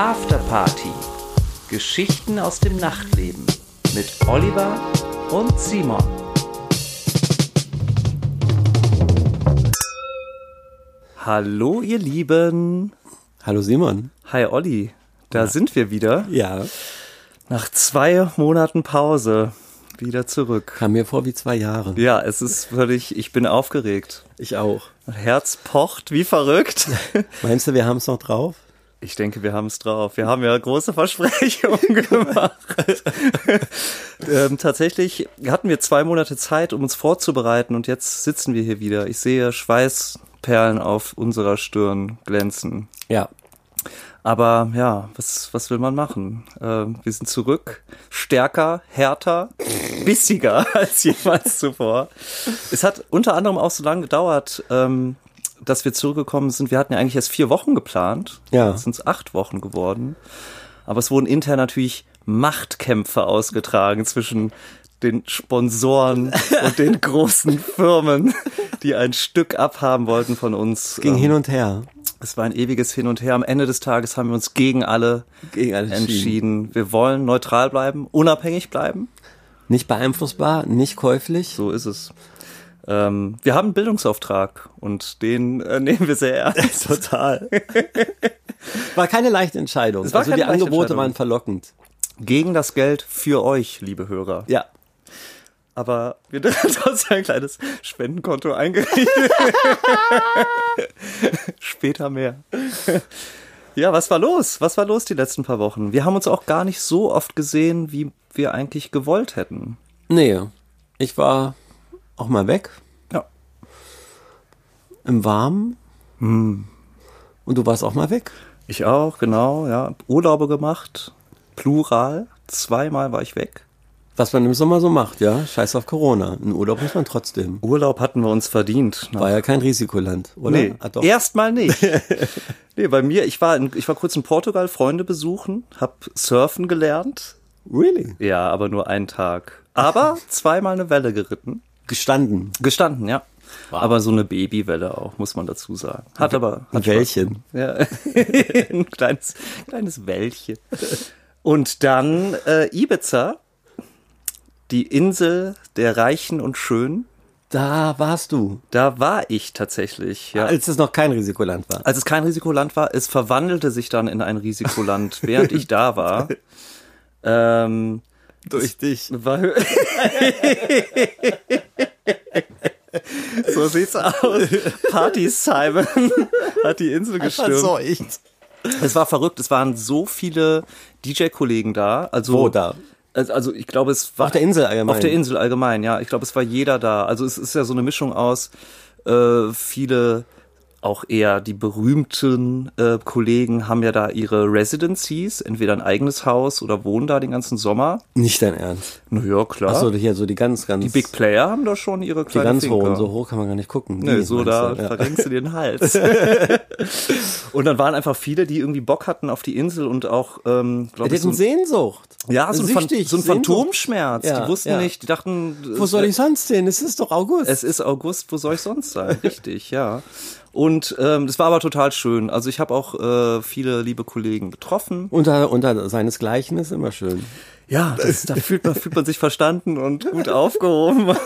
Afterparty. Geschichten aus dem Nachtleben mit Oliver und Simon. Hallo ihr Lieben. Hallo Simon. Hi Olli. Da sind wir wieder. Ja. Nach zwei Monaten Pause wieder zurück. Kam mir vor wie zwei Jahre. Ja, es ist völlig, ich bin aufgeregt. Ich auch. Mein Herz pocht wie verrückt. Meinst du, wir haben es noch drauf? Ich denke, wir haben es drauf. Wir haben ja große Versprechungen gemacht. ähm, tatsächlich hatten wir zwei Monate Zeit, um uns vorzubereiten und jetzt sitzen wir hier wieder. Ich sehe Schweißperlen auf unserer Stirn glänzen. Ja. Aber ja, was, was will man machen? Ähm, wir sind zurück, stärker, härter, bissiger als jemals zuvor. Es hat unter anderem auch so lange gedauert, ähm, dass wir zurückgekommen sind. Wir hatten ja eigentlich erst vier Wochen geplant. Ja. Jetzt sind es acht Wochen geworden. Aber es wurden intern natürlich Machtkämpfe ausgetragen zwischen den Sponsoren und den großen Firmen, die ein Stück abhaben wollten von uns. Ging Ähm, hin und her. es war ein ewiges Hin und Her. Am Ende des Tages haben wir uns gegen alle Gegen alle entschieden. Wir wollen neutral bleiben, unabhängig bleiben. Nicht beeinflussbar, nicht käuflich. So ist es. Ähm, wir haben einen Bildungsauftrag und den äh, nehmen wir sehr ernst. Total. War keine leichte Entscheidung. Es war also keine die Angebote waren verlockend. Gegen das Geld für euch, liebe Hörer. Ja. Aber wir haben trotzdem ein kleines Spendenkonto eingerichtet. Später mehr. Ja, was war los? Was war los die letzten paar Wochen? Wir haben uns auch gar nicht so oft gesehen, wie wir eigentlich gewollt hätten. Nee. Ich war auch mal weg. Ja. Im Warmen. Hm. Und du warst auch mal weg. Ich auch, genau, ja. Urlaube gemacht, plural. Zweimal war ich weg. Was man im Sommer so macht, ja. Scheiß auf Corona. In Urlaub muss man trotzdem. Urlaub hatten wir uns verdient. War ja kein Risikoland, oder? Nee, Ah, erstmal nicht. nee, bei mir, ich war, in, ich war kurz in Portugal, Freunde besuchen, hab surfen gelernt. Really? Ja, aber nur einen Tag. Aber zweimal eine Welle geritten. Gestanden. Gestanden, ja. Aber so eine Babywelle auch, muss man dazu sagen. Hat aber. Hat Ein Wäldchen. Ja, ein kleines, kleines Wäldchen. Und dann äh, Ibiza, die Insel der Reichen und Schönen. Da warst du. Da war ich tatsächlich. Ja. Als es noch kein Risikoland war. Als es kein Risikoland war, es verwandelte sich dann in ein Risikoland, während ich da war. Ähm, Durch dich. war so sieht's aus. Party Simon hat die Insel gestürmt. Verseucht. Es war verrückt. Es waren so viele DJ-Kollegen da. Also Wo da? Also, also ich glaube, es war Auf der Insel allgemein. Auf der Insel allgemein, ja. Ich glaube, es war jeder da. Also es ist ja so eine Mischung aus äh, viele auch eher die berühmten äh, Kollegen haben ja da ihre Residencies, entweder ein eigenes Haus oder wohnen da den ganzen Sommer. Nicht dein Ernst. Na ja, klar. Achso, hier so die ganz, ganz. die Big Player haben da schon ihre die kleinen ganz Finker. hohen. So hoch kann man gar nicht gucken. Nee, Die so da du, ja. verrenkst du dir den Hals. und dann waren einfach viele, die irgendwie Bock hatten auf die Insel und auch, ähm, Die glaube ich, so, hatten Sehnsucht. ja, so ein, Süchtig, so ein. Phantomschmerz. Ja, die wussten ja. nicht, die dachten, Wo soll ich sonst hin? Es ist doch August. Es ist August, wo soll ich sonst sein? Richtig, ja. Und ähm, das war aber total schön. Also ich habe auch äh, viele liebe Kollegen getroffen. unter, unter seinesgleichen ist immer schön. Ja, das, da fühlt man, fühlt man sich verstanden und gut aufgehoben.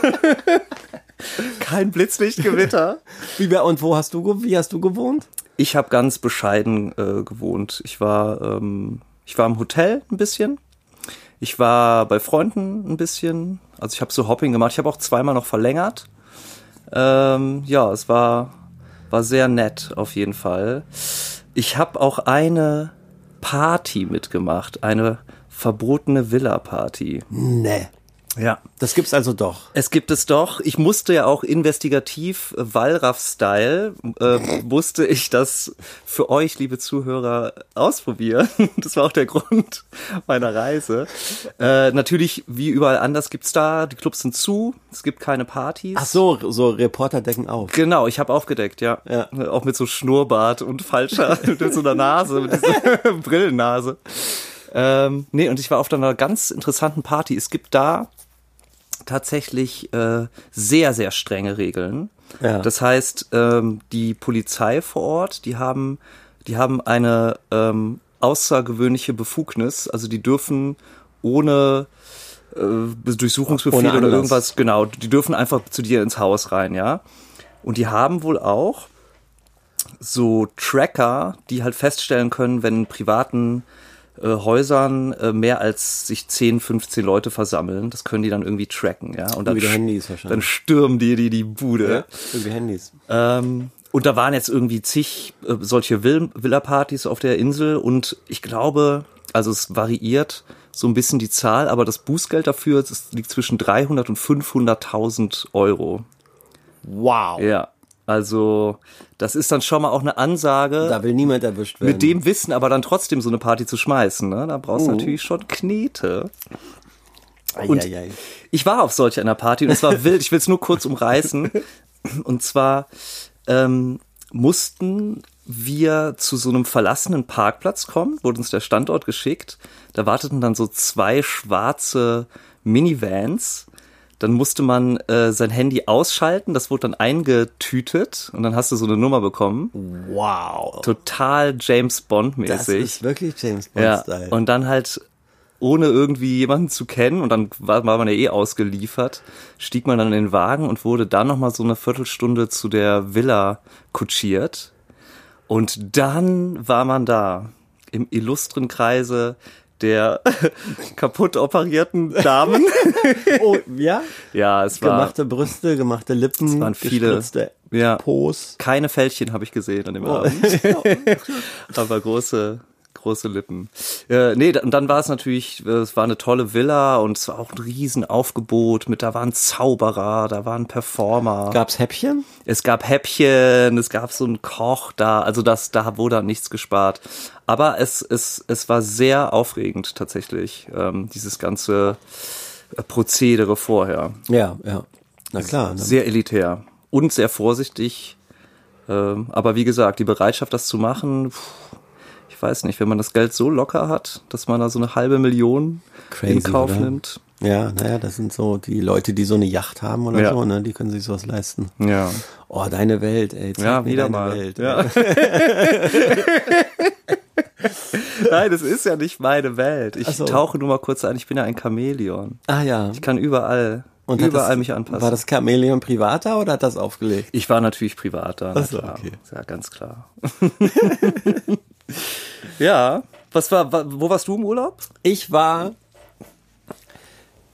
Kein Blitzlichtgewitter. Wie, und wo hast du, wie hast du gewohnt? Ich habe ganz bescheiden äh, gewohnt. Ich war, ähm, ich war im Hotel ein bisschen. Ich war bei Freunden ein bisschen. Also ich habe so Hopping gemacht. Ich habe auch zweimal noch verlängert. Ähm, ja, es war, war sehr nett auf jeden Fall. Ich habe auch eine Party mitgemacht. Eine verbotene Villa-Party. Nee. Ja. Das gibt's also doch. Es gibt es doch. Ich musste ja auch investigativ äh, Wallraff-Style, äh, musste ich das für euch, liebe Zuhörer, ausprobieren. Das war auch der Grund meiner Reise. Äh, natürlich, wie überall anders gibt's da, die Clubs sind zu, es gibt keine Partys. Ach so, so Reporter decken auf. Genau, ich habe aufgedeckt, ja. Ja. Auch mit so Schnurrbart und falscher, mit so einer Nase, mit dieser Brillennase. Ähm, nee, und ich war auf einer ganz interessanten Party. Es gibt da tatsächlich äh, sehr, sehr strenge Regeln. Ja. Das heißt, ähm, die Polizei vor Ort, die haben, die haben eine ähm, außergewöhnliche Befugnis. Also die dürfen ohne äh, Durchsuchungsbefehl Ohne oder irgendwas, genau, die dürfen einfach zu dir ins Haus rein, ja. Und die haben wohl auch so Tracker, die halt feststellen können, wenn privaten äh, Häusern äh, mehr als sich 10, 15 Leute versammeln. Das können die dann irgendwie tracken, ja. Und dann, Handys dann wahrscheinlich. stürmen die die, die Bude. Über die Handys. Ähm, und da waren jetzt irgendwie zig äh, solche Vill Villa-Partys auf der Insel und ich glaube, also es variiert so ein bisschen die Zahl, aber das Bußgeld dafür liegt zwischen 300 und 500.000 Euro. Wow. Ja, also das ist dann schon mal auch eine Ansage, Da will niemand erwischt werden. mit dem Wissen aber dann trotzdem so eine Party zu schmeißen. Ne? Da brauchst du Uh. natürlich schon Knete. Und- ei, ei. Ich war auf solch einer Party und es war wild. Ich will es nur kurz umreißen. Und zwar ähm, mussten wir zu so einem verlassenen Parkplatz kommen, wurde uns der Standort geschickt. Da warteten dann so zwei schwarze Minivans. Dann musste man äh, sein Handy ausschalten, das wurde dann eingetütet und dann hast du so eine Nummer bekommen. Wow. Total James Bond Das ist wirklich James Ja, Bond-Style. und dann halt ohne irgendwie jemanden zu kennen und dann war, war man ja eh ausgeliefert, stieg man dann in den Wagen und wurde dann nochmal so eine Viertelstunde zu der Villa kutschiert. Und dann war man da im illustren Kreise der kaputt operierten Damen. oh, ja? ja, es war Gemachte Brüste, gemachte Lippen, Es waren viele. Ja. Pos. keine Fältchen habe ich gesehen an dem Oh. Abend. aber große, große Lippen. Äh, nee, und dann war es natürlich, äh, es war eine tolle Villa und es war auch ein Riesenaufgebot mit, da waren Zauberer, da waren Performer. Gab's Häppchen? es gab Häppchen, es gab so einen Koch da, also das, da wurde an nichts gespart. Aber es, es, es war sehr aufregend tatsächlich, ähm, dieses ganze äh, Prozedere vorher. Ja, ja. Na klar. Ne? Sehr elitär und sehr vorsichtig. Ähm, aber wie gesagt, die Bereitschaft, das zu machen, pff, ich weiß nicht, wenn man das Geld so locker hat, dass man da so eine halbe Million Crazy, in Kauf oder? nimmt. Ja, naja, das sind so die Leute, die so eine Yacht haben oder Ja. so, ne? Die können sich sowas leisten. Ja. Oh, deine Welt, ey. Ja, wieder mal. Welt. Ja. Nein, das ist ja nicht meine Welt. Ich so. tauche nur mal kurz ein, ich bin ja ein Chamäleon. Ah ja. Ich kann überall, Und überall das, mich anpassen. War das Chamäleon privater oder hat das aufgelegt? ich war natürlich privat da. na Ach so, klar. okay. Ja, ganz klar. ja. Was war, wa- wo warst du im Urlaub? Ich war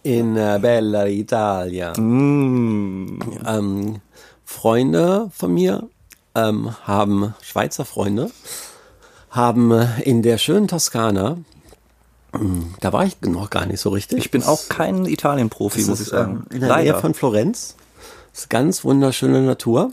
in äh, Bella Italia. Mm. Ähm, Freunde von mir ähm, haben, Schweizer Freunde, haben äh, in der schönen Toskana, ähm, da war ich noch gar nicht so richtig. Ich bin auch kein Italien-Profi, muss ich sagen. ähm, in der Nähe von Florenz. Das ist ganz wunderschöne Natur.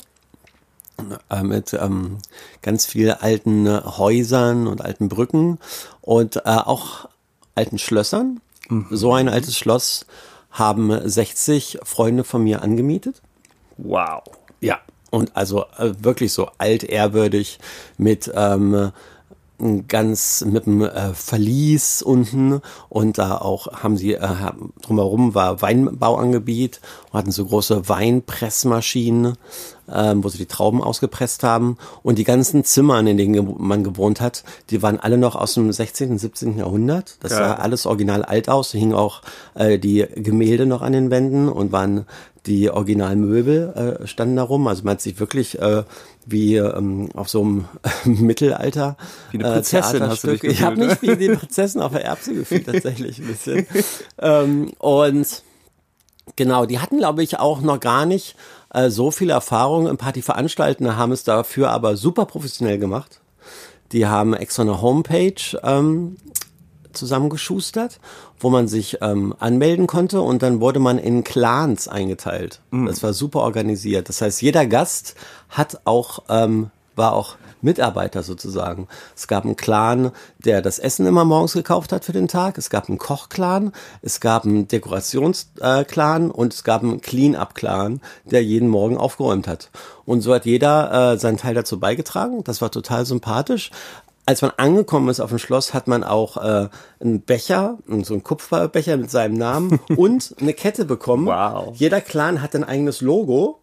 Äh, mit ähm, ganz vielen alten äh, Häusern und alten Brücken und äh, auch alten Schlössern. So ein altes Schloss haben 60 Freunde von mir angemietet. wow. Ja. Und also äh, wirklich so altehrwürdig mit ähm, ganz mit einem äh, Verlies unten und da auch haben sie äh, drumherum war Weinbauangebiet und hatten so große Weinpressmaschinen, ähm, wo sie die Trauben ausgepresst haben und die ganzen Zimmer, in denen man gewohnt hat, die waren alle noch aus dem 16. und 17. Jahrhundert. Das Geil. sah alles original alt aus. Da hingen auch äh, die Gemälde noch an den Wänden und waren die Originalmöbel äh, standen da rum. Also man hat sich wirklich äh, wie ähm, auf so einem Mittelalter Wie eine Prinzessin hast du dich Ich habe gefühlt, mich wie die Prinzessin auf der Erbse gefühlt tatsächlich ein bisschen. ähm, und genau, die hatten glaube ich auch noch gar nicht äh, so viel Erfahrung im Partyveranstalten, haben es dafür aber super professionell gemacht. Die haben extra eine Homepage ähm, zusammengeschustert, wo man sich ähm, anmelden konnte und dann wurde man in Clans eingeteilt. Das war super organisiert. Das heißt, jeder Gast hat auch ähm, war auch Mitarbeiter sozusagen. Es gab einen Clan, der das Essen immer morgens gekauft hat für den Tag. Es gab einen Kochclan, es gab einen Dekorationsclan und es gab einen Clean-up-Clan, der jeden Morgen aufgeräumt hat. Und so hat jeder äh, seinen Teil dazu beigetragen. Das war total sympathisch. Als man angekommen ist auf dem Schloss, hat man auch äh, einen Becher, so einen Kupferbecher mit seinem Namen und eine Kette bekommen. Wow. Jeder Clan hat ein eigenes Logo.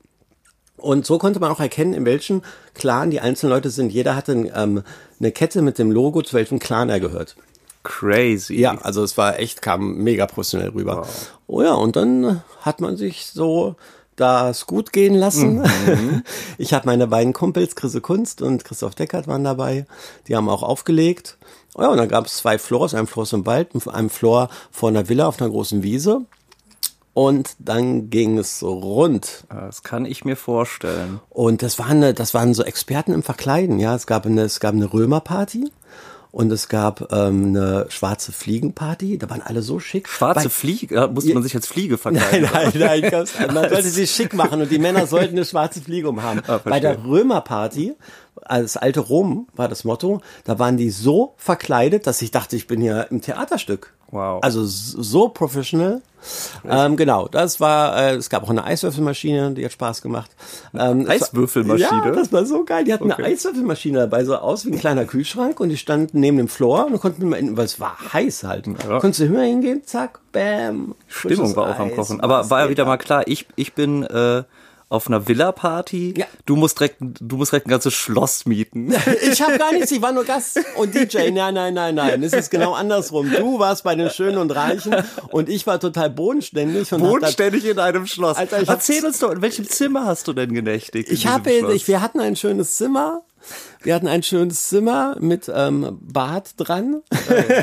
Und so konnte man auch erkennen, in welchem Clan die einzelnen Leute sind. Jeder hatte ähm, eine Kette mit dem Logo, zu welchem Clan er gehört. Crazy. Ja, also es war echt, kam mega professionell rüber. Oh ja, und dann hat man sich so das gut gehen lassen. Mhm. Ich habe meine beiden Kumpels, Chrisse Kunst und Christoph Deckert waren dabei. Die haben auch aufgelegt. Oh ja, und dann gab es zwei Floors, ein Floor im Wald, ein Floor vor einer Villa auf einer großen Wiese. Und dann ging es rund. Das kann ich mir vorstellen. Und das waren, das waren so Experten im Verkleiden, ja. Es gab eine, es gab eine Römerparty und es gab ähm, eine schwarze Fliegenparty. Da waren alle so schick. Schwarze Fliege, äh, musste man sich als Fliege verkleiden? Nein, nein, nein. Man sollte sich schick machen und die Männer sollten eine schwarze Fliege umhaben. Ah, Bei der Römerparty, das alte Rom war das Motto, da waren die so verkleidet, dass ich dachte, ich bin hier im Theaterstück. Wow. Also so professional. Ähm, genau, das war, äh, es gab auch eine Eiswürfelmaschine, die hat Spaß gemacht. Ähm, es war- Eiswürfelmaschine? Ja, das war so geil. Die hatten eine Eiswürfelmaschine dabei, so aus wie ein kleiner Kühlschrank und die standen neben dem Floor und du konntest immer, weil es war heiß halt. Ja. Konntest du immer hingehen, zack, bam. Stimmung war auch am Eis, Kochen. Aber war ja wieder ab? mal klar, ich, ich bin äh, auf einer Villa-Party. Ja. Du musst direkt, du musst direkt ein ganzes Schloss mieten. Ich habe gar nichts, ich war nur Gast und DJ. Nein, nein, nein, nein. Es ist genau andersrum. Du warst bei den Schönen und Reichen und ich war total bodenständig. Und Bodenständig in einem Schloss. Alter, Erzähl uns doch, in welchem Zimmer hast du denn genächtigt? Ich habe, wir hatten ein schönes Zimmer. Wir hatten ein schönes Zimmer mit ähm, Bad dran.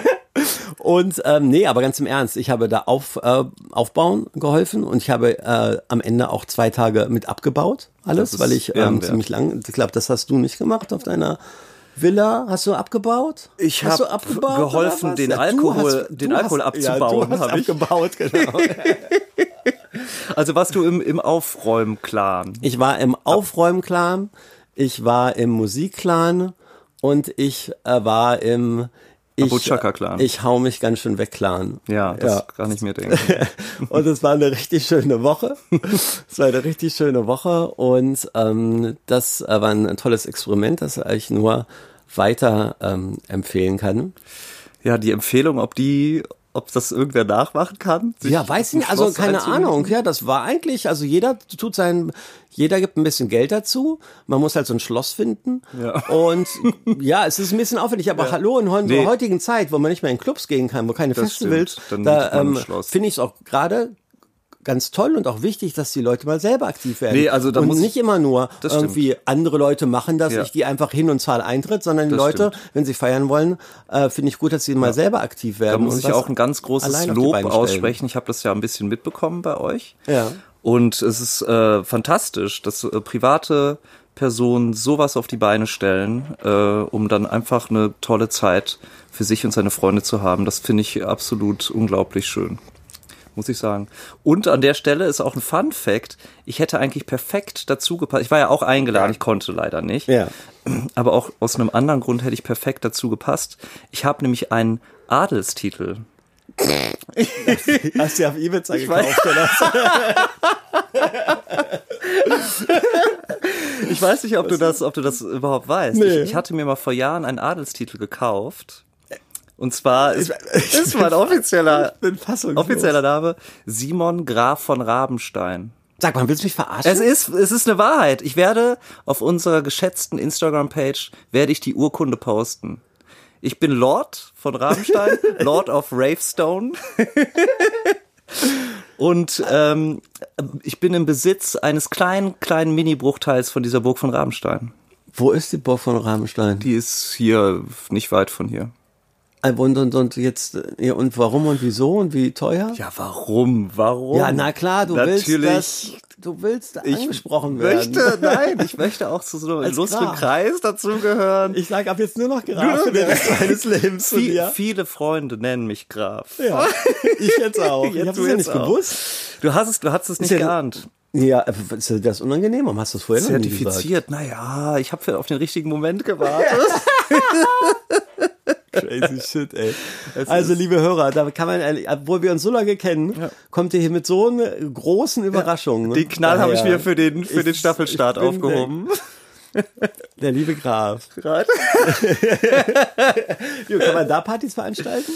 und ähm, nee, aber ganz im Ernst, ich habe da auf, äh, aufbauen geholfen und ich habe äh, am Ende auch zwei Tage mit abgebaut. Alles, weil ich ähm, ziemlich lang, ich glaube, das hast du nicht gemacht auf deiner Villa. Hast du abgebaut? Ich Hast hab du abgebaut geholfen, den Alkohol- den Alkohol ja, abzubauen, du hast hab ich. abgebaut, genau. Also warst du im, im Aufräumen-Clan. Ich war im Aufräumclan, ich war im Musikclan und ich äh, war im ich. Ich hau mich ganz schön weg Clan. Ja, das kann ich mir denken. und es war eine richtig schöne Woche. Es war eine richtig schöne Woche und ähm, das äh, war ein tolles Experiment, das ich nur weiter ähm, empfehlen kann. Ja, die Empfehlung, ob die, ob das irgendwer nachmachen kann? Ja, weiß nicht, also keine? Ahnung. Ja, das war eigentlich, also jeder tut sein, jeder gibt ein bisschen Geld dazu. Man muss halt so ein Schloss finden. Ja. Und ja, es ist ein bisschen aufwendig, aber hallo, in Nee. heutigen Zeit, wo man nicht mehr in Clubs gehen kann, wo keine Das Festivals, da ähm, finde ich es auch gerade ganz toll und auch wichtig, dass die Leute mal selber aktiv werden. Nee, also da und muss ich- nicht immer nur Das stimmt. irgendwie andere Leute machen das, Ja. ich gehe einfach hin und zahle Eintritt, sondern die Das Leute, stimmt. wenn sie feiern wollen, äh, finde ich gut, dass sie mal selber aktiv werden. Da muss und ich auch ein ganz großes die Lob aussprechen. Ich habe das ja ein bisschen mitbekommen bei euch. Ja. Und es ist äh, fantastisch, dass äh, private Personen sowas auf die Beine stellen, äh, um dann einfach eine tolle Zeit für sich und seine Freunde zu haben. Das finde ich absolut unglaublich schön. Muss ich sagen. Und an der Stelle ist auch ein Fun Fact. Ich hätte eigentlich perfekt dazu gepasst. Ich war ja auch eingeladen, ich konnte leider nicht. Ja. Aber auch aus einem anderen Grund hätte ich perfekt dazu gepasst. Ich habe nämlich einen Adelstitel. Hast du auf Ibiza weiß- gekauft, oder? Ich weiß nicht, ob du das, ob du das überhaupt weißt. Nee. Ich, ich hatte mir mal vor Jahren einen Adelstitel gekauft. Und zwar ist, ist mein offizieller, offizieller Name Simon Graf von Rabenstein. Sag mal, willst du mich verarschen? Es ist, es ist eine Wahrheit. Ich werde auf unserer geschätzten Instagram-Page werde ich die Urkunde posten. Ich bin Lord von Rabenstein, Lord of Ravestone. Und ähm, ich bin im Besitz eines kleinen, kleinen Mini-Bruchteils von dieser Burg von Rabenstein. Wo ist die Burg von Rabenstein? Die ist hier nicht weit von hier. Und, und, und jetzt, äh, ja, und warum und wieso und wie teuer? Ja, warum? Warum? Ja, na klar, du willst Natürlich. das, du willst ich angesprochen werden. möchte, nein, ich möchte auch zu so einem illustren. Kreis dazugehören. Ich sag ab jetzt nur noch Graf für den Rest meines Lebens Viel, dir. Viele Freunde nennen mich Graf. Ja, ich jetzt auch. Ich Jetzt habe du es ja nicht auch. gewusst. Du hast es, du hast es nicht ja- geahnt. Ja, äh, ist dir das unangenehm? Warum hast du es vorher noch nie gesagt? Zertifiziert. Naja, ich habe auf den richtigen Moment gewartet. Crazy shit, ey. Also, liebe Hörer, da kann man, obwohl wir uns so lange kennen, kommt ihr hier mit so einer großen Überraschung. ne? Den Knall habe ich mir für den, für ich- den Staffelstart aufgehoben. Der liebe Graf. Gerade. Jo, kann man da Partys veranstalten?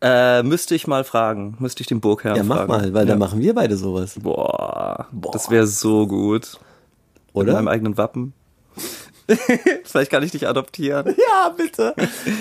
Äh, müsste ich mal fragen. Müsste ich den Burgherrn Ja, mach fragen. mal, weil ja. dann machen wir beide sowas. Boah, das wäre so gut. Mit oder? meinem eigenen Wappen. Vielleicht kann ich dich adoptieren. Ja, bitte.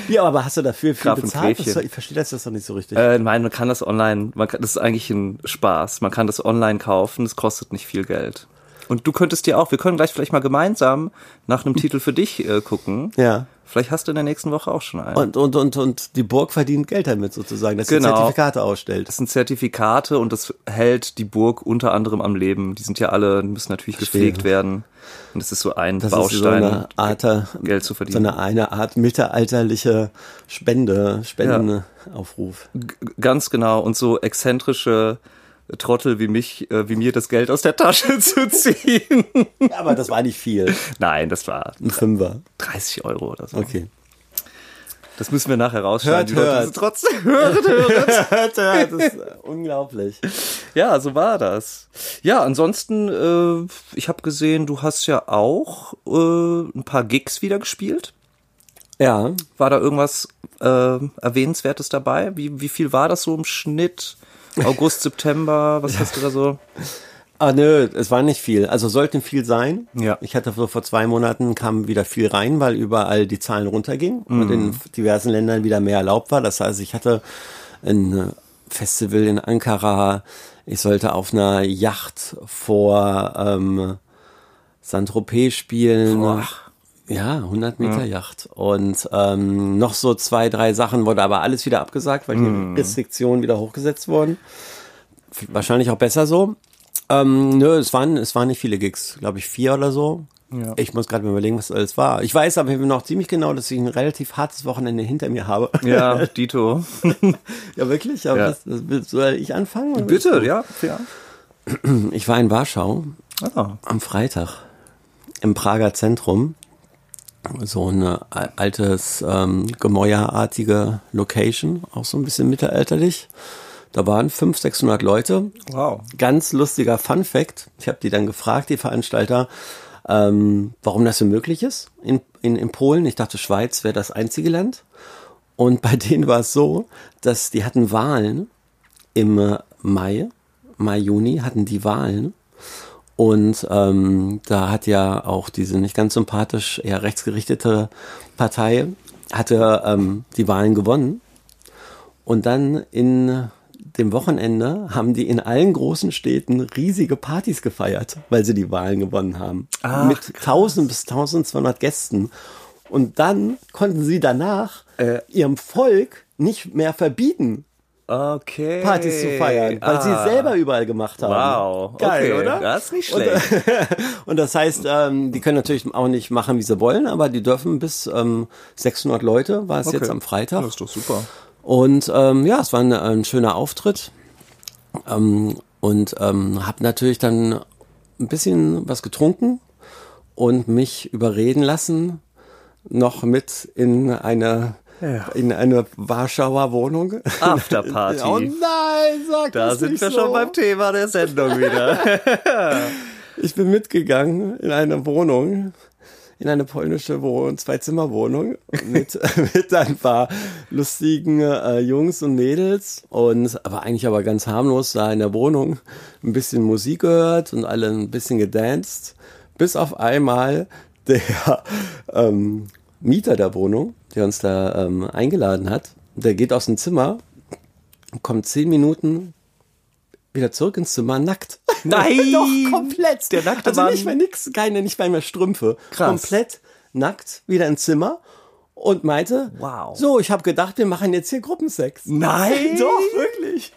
Ja, aber hast du dafür viel Graf bezahlt? Das, ich verstehe das jetzt noch nicht so richtig. Äh, nein, man kann das online, man kann, das ist eigentlich ein Spaß. Man kann das online kaufen, es kostet nicht viel Geld. Und du könntest dir auch, wir können gleich vielleicht mal gemeinsam nach einem Titel für dich äh, gucken. ja. Vielleicht hast du in der nächsten Woche auch schon einen. Und, und, und, und die Burg verdient Geld damit sozusagen, dass sie Genau. Zertifikate ausstellt. Das sind Zertifikate und das hält die Burg unter anderem am Leben. Die sind ja alle, müssen natürlich gepflegt werden. Und das ist so ein Das Baustein, so eine Art, Geld zu so verdienen. eine, eine Art mittelalterliche Spende, Spendenaufruf. G- Ganz genau. Und so exzentrische Trottel wie mich, äh, wie mir das Geld aus der Tasche zu ziehen. Ja, aber das war nicht viel. Nein, das war Ein Fünfer. 30 Euro oder so. Okay. Das müssen wir nachher rausschneiden. Hört, hört. Trotzdem hören, hören. hört, hört, das ist unglaublich. Ja, so war das. Ja, ansonsten, äh, ich habe gesehen, du hast ja auch äh, ein paar Gigs wieder gespielt. Ja, War da irgendwas äh, Erwähnenswertes dabei? Wie, wie viel war das so im Schnitt? August, September, was hast du da so? Ah, nö, es war nicht viel. Also sollten viel sein. Ja. Ich hatte so vor zwei Monaten kam wieder viel rein, weil überall die Zahlen runtergingen und in diversen Ländern wieder mehr erlaubt war. Das heißt, ich hatte ein äh, Festival in Ankara. Ich sollte auf einer Yacht vor ähm, Saint-Tropez spielen. Boah. Ja, 100 Meter Yacht. Und ähm, noch so zwei, drei Sachen wurde aber alles wieder abgesagt, weil die Restriktionen wieder hochgesetzt wurden. Wahrscheinlich auch besser so. Ähm, nö, es waren, es waren nicht viele Gigs, glaube ich, vier oder so. Ja. Ich muss gerade mal überlegen, was alles war. Ich weiß aber noch ziemlich genau, dass ich ein relativ hartes Wochenende hinter mir habe. Ja, Dito. ja, wirklich? Aber Ja. Das, das, soll ich anfangen? Bitte, ja. ja. Ich war in Warschau Ah, am Freitag im Prager Zentrum. So eine al- altes ähm, Gemäuerartige Location, auch so ein bisschen mittelalterlich. Da waren 500, 600 Leute. wow. Ganz lustiger Fun Fact. Ich habe die dann gefragt, die Veranstalter, ähm, warum das so möglich ist in, in, in Polen. Ich dachte, Schweiz wäre das einzige Land. Und bei denen war es so, dass die hatten Wahlen im äh, Mai, Mai, Juni hatten die Wahlen. Und ähm, da hat ja auch diese nicht ganz sympathisch, eher rechtsgerichtete Partei, hatte ähm, die Wahlen gewonnen. Und dann in dem Wochenende haben die in allen großen Städten riesige Partys gefeiert, weil sie die Wahlen gewonnen haben. Ach, Mit 1000 bis 1200 Gästen. Und dann konnten sie danach Äh. ihrem Volk nicht mehr verbieten, Okay. Partys zu feiern, weil sie Ah. es selber überall gemacht haben. Wow. Geil, okay. oder? Das ist nicht Und, schlecht. und das heißt, ähm, die können natürlich auch nicht machen, wie sie wollen, aber die dürfen bis ähm, 600 Leute, war es Okay. jetzt am Freitag. Das ist doch super. Und ähm, ja, es war ein, ein schöner Auftritt. Ähm, und ähm, habe natürlich dann ein bisschen was getrunken und mich überreden lassen, noch mit in eine Ja. in eine Warschauer Wohnung. Afterparty. oh nein, sag Da sind wir so. schon beim Thema der Sendung wieder. Ich bin mitgegangen in eine Wohnung, in eine polnische Wohnung, Zwei-Zimmer-Wohnung mit, mit ein paar lustigen äh, Jungs und Mädels und aber eigentlich aber ganz harmlos da in der Wohnung ein bisschen Musik gehört und alle ein bisschen gedanced, bis auf einmal der ähm, Mieter der Wohnung, der uns da ähm, eingeladen hat, der geht aus dem Zimmer, kommt zehn Minuten wieder zurück ins Zimmer nackt. Nein! Doch, komplett. Der nackte also nicht mehr nix, keine, nicht mal mehr Strümpfe. Krass. Komplett nackt, wieder ins Zimmer und meinte, Wow. so, ich habe gedacht, wir machen jetzt hier Gruppensex. Nein! Doch, wirklich.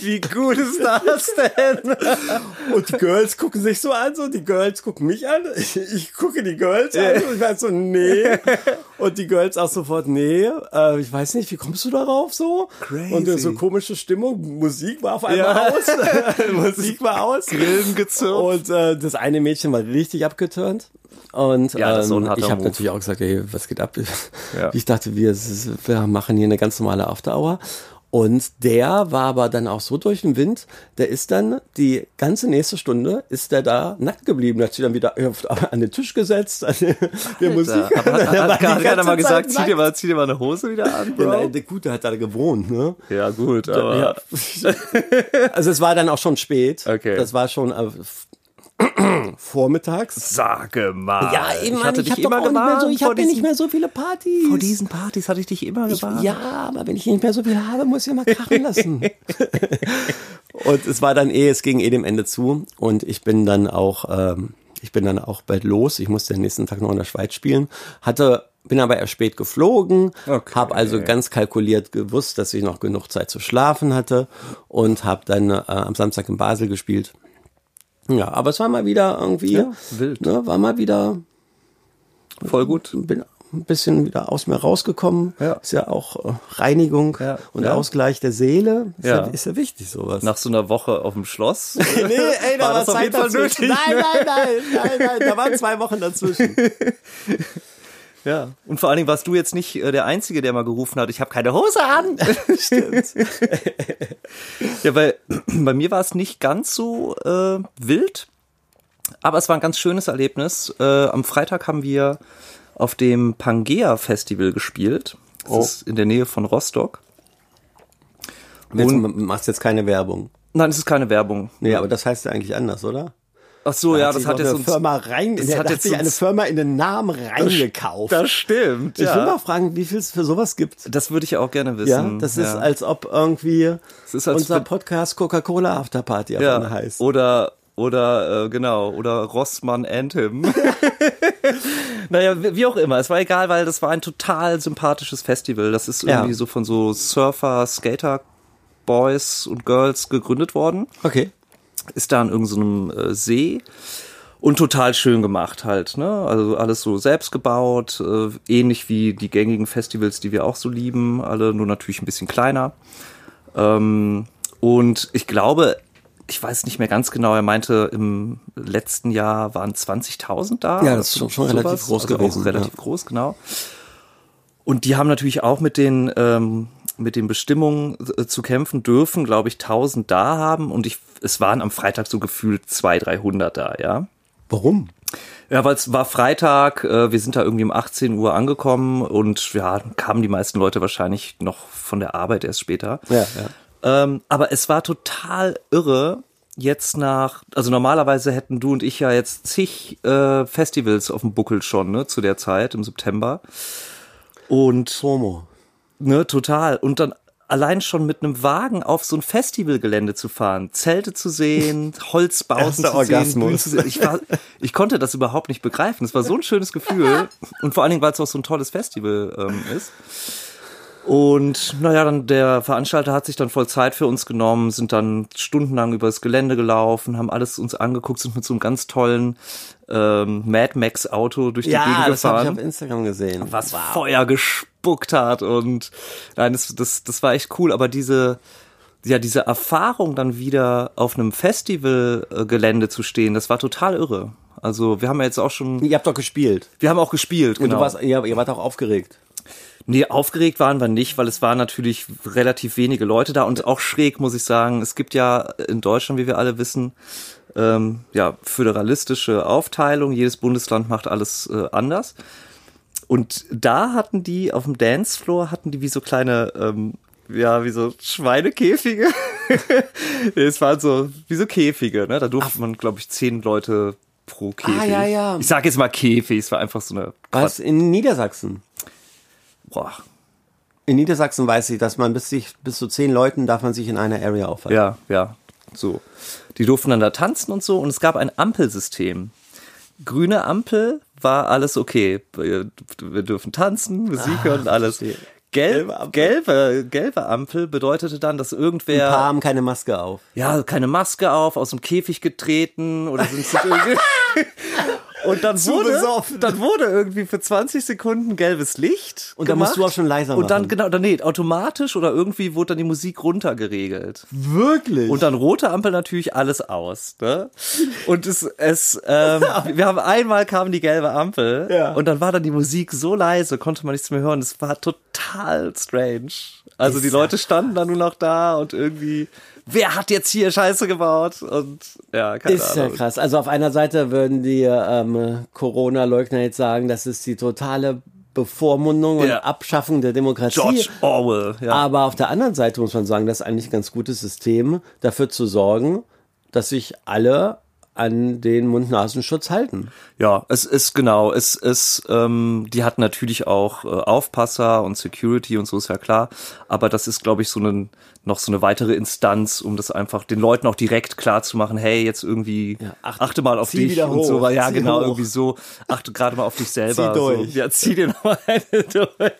Wie gut ist das denn? Und die Girls gucken sich so an, so die Girls gucken mich an, ich, ich gucke die Girls an und ich war so, nee. Und die Girls auch sofort, nee, äh, ich weiß nicht, wie kommst du darauf so? Crazy. Und äh, so komische Stimmung, Musik war auf einmal Ja. aus, Musik war aus. Grillen gezupft. Und äh, das eine Mädchen war richtig abgeturnt. Und Ja, ähm, ich habe natürlich auch gesagt, ey, was geht ab? Ja. Ich dachte, wir, wir machen hier eine ganz normale After-Hour. Und der war aber dann auch so durch den Wind, der ist dann die ganze nächste Stunde ist der da nackt geblieben. Hat sich dann wieder an den Tisch gesetzt, an die, die Musik. Aber hat, Der hat, hat, hat er mal gesagt, zieh dir mal, zieh dir mal eine Hose wieder an. Bro? Ja, der Gute hat da gewohnt, ne? Ja, gut, aber Ja. Also es war dann auch schon spät. Okay. Das war schon äh, vormittags. Sage mal. Ja, eben, ich Mann, hatte ich dich immer auch nicht mehr gewarnt. so, ich habe nicht mehr so viele Partys. Vor diesen Partys hatte ich dich immer Ich, gewarnt. ja, aber wenn ich nicht mehr so viel habe, muss ich mal krachen lassen. und es war dann eh, es ging eh dem Ende zu und ich bin dann auch, ähm, ich bin dann auch bald los. Ich musste den nächsten Tag noch in der Schweiz spielen. Hatte, bin aber erst spät geflogen, Okay. habe also ganz kalkuliert gewusst, dass ich noch genug Zeit zu schlafen hatte und habe dann äh, am Samstag in Basel gespielt. Ja, aber es war mal wieder irgendwie, Ja, wild. Ne, war mal wieder Voll gut. bin ein bisschen wieder aus mir rausgekommen. Ja. Ist ja auch äh, Reinigung Ja. und Ja. Ausgleich der Seele. Ist ja. Ist ja wichtig, sowas. Nach so einer Woche auf dem Schloss. nee, ey, da War war, auf Zeit jeden Fall dazwischen. nötig, Nein, ne? nein, nein, nein, nein, da waren zwei Wochen dazwischen. Ja. Und vor allen Dingen warst du jetzt nicht äh, der Einzige, der mal gerufen hat, ich habe keine Hose an. Stimmt. Ja, weil bei mir war es nicht ganz so äh, wild, aber es war ein ganz schönes Erlebnis. Äh, am Freitag haben wir auf dem Pangea Festival gespielt. Das Oh. ist in der Nähe von Rostock. Jetzt machst jetzt keine Werbung. Nein, es ist keine Werbung. Nee, aber das heißt ja eigentlich anders, oder? Ach so, ja, das sich hat jetzt eine Firma rein, das hat hat jetzt sich eine Firma in den Namen reingekauft. Das stimmt. ich will ja. mal fragen, wie viel es für sowas gibt. Das würde ich auch gerne wissen. Ja, das ist als ob irgendwie als unser Podcast Coca-Cola Afterparty ja. ja. heißt. Oder oder äh, genau oder Rossmann and him. naja, wie auch immer. Es war egal, weil das war ein total sympathisches Festival. Das ist Ja. irgendwie so von so Surfer, Skater, Boys und Girls gegründet worden. Okay. Ist da an irgendeinem äh, See und total schön gemacht halt. Ne? Also alles so selbst gebaut, äh, ähnlich wie die gängigen Festivals, die wir auch so lieben. Alle nur natürlich ein bisschen kleiner. Ähm, und ich glaube, ich weiß nicht mehr ganz genau, er meinte, im letzten Jahr waren 20.000 da. Ja, das ist schon- schon relativ groß also gewesen, Auch relativ ja. groß, genau. Und die haben natürlich auch mit den, ähm, mit den Bestimmungen äh, zu kämpfen dürfen, glaube ich, 1000 da haben. Und ich, es waren am Freitag so gefühlt 200, 300 da, ja. Warum? Ja, weil es war Freitag, äh, wir sind da irgendwie um 18 Uhr angekommen und ja, kamen die meisten Leute wahrscheinlich noch von der Arbeit erst später. Ja, ja. Ähm, aber es war total irre, jetzt nach, also normalerweise hätten du und ich ja jetzt zig äh, Festivals auf dem Buckel schon, ne, zu der Zeit im September. Und Promo. Ne, total. Und dann allein schon mit einem Wagen auf so ein Festivalgelände zu fahren, Zelte zu sehen, Holzbauten Erster zu sehen, Orgasmus. Bühnen zu sehen. Ich, war, ich konnte das überhaupt nicht begreifen. Es war so ein schönes Gefühl. Und vor allen Dingen, weil es auch so ein tolles Festival ähm, ist. Und naja, dann der Veranstalter hat sich dann voll Zeit für uns genommen, sind dann stundenlang übers Gelände gelaufen, haben alles uns angeguckt, sind mit so einem ganz tollen ähm, Mad Max Auto durch die Gegend Ja, das habe gefahren ich auf Instagram gesehen. was Feuer gespuckt hat und nein, das, das, das war echt cool, aber diese, ja, diese Erfahrung dann wieder auf einem Festivalgelände zu stehen, das war total irre. Also wir haben ja jetzt auch schon, Ihr habt doch gespielt. wir haben auch gespielt, Und genau. du warst, ihr, ihr wart auch aufgeregt. Nee, aufgeregt waren wir nicht, weil es waren natürlich relativ wenige Leute da und auch schräg, muss ich sagen. Es gibt ja in Deutschland, wie wir alle wissen, ähm, ja, föderalistische Aufteilung. Jedes Bundesland macht alles äh, anders. Und da hatten die auf dem Dancefloor hatten die wie so kleine, ähm, ja, wie so Schweinekäfige. Es waren so wie so Käfige, ne? Da durfte man, glaube ich, zehn Leute pro Käfig. Ah, ja, ja. Ich sage jetzt mal Käfig, es war einfach so eine Was? In Niedersachsen. Boah, In Niedersachsen weiß ich, dass man bis, sich, bis zu zehn Leuten darf man sich in einer Area aufhalten. Ja, ja, so. Die durften dann da tanzen und so und es gab ein Ampelsystem. Grüne Ampel war alles okay. Wir dürfen tanzen, Musik hören und alles. verstehe. Gelb, Gelbe Ampel. gelbe, gelbe Ampel bedeutete dann, dass Ein irgendwer paar haben keine Maske auf. ja, keine Maske auf, aus dem Käfig getreten oder sind sie irgendwie. Und dann wurde, dann wurde irgendwie für 20 Sekunden gelbes Licht. Und dann musst du auch schon leiser Und dann, machen. genau, dann, nee, automatisch oder irgendwie wurde dann die Musik runtergeregelt. Wirklich? Und dann rote Ampel natürlich alles aus. Ne? Und es, es ähm, wir haben einmal kam die gelbe Ampel Ja. und dann war dann die Musik so leise, konnte man nichts mehr hören. Es war total strange. Also Ist die ja Leute standen dann nur noch da und irgendwie, wer hat jetzt hier Scheiße gebaut? Und ja, keine ist ja Ahnung. krass. Also auf einer Seite würden die ähm, Corona-Leugner jetzt sagen, das ist die totale Bevormundung und Ja. Abschaffung der Demokratie. George Orwell, ja. Aber auf der anderen Seite muss man sagen, das ist eigentlich ein ganz gutes System, dafür zu sorgen, dass sich alle an den Mund-Nasenschutz halten. Ja, es ist genau, es ist, ähm, die hat natürlich auch äh, Aufpasser und Security und so ist ja klar, aber das ist, glaube ich, so ein noch so eine weitere Instanz, um das einfach den Leuten auch direkt klar zu machen, hey, jetzt irgendwie Ja, acht- achte mal auf dich und so, weil ja genau hoch. irgendwie so, achte gerade mal auf dich selber. Zieh durch. So. Ja, zieh dir noch mal eine durch.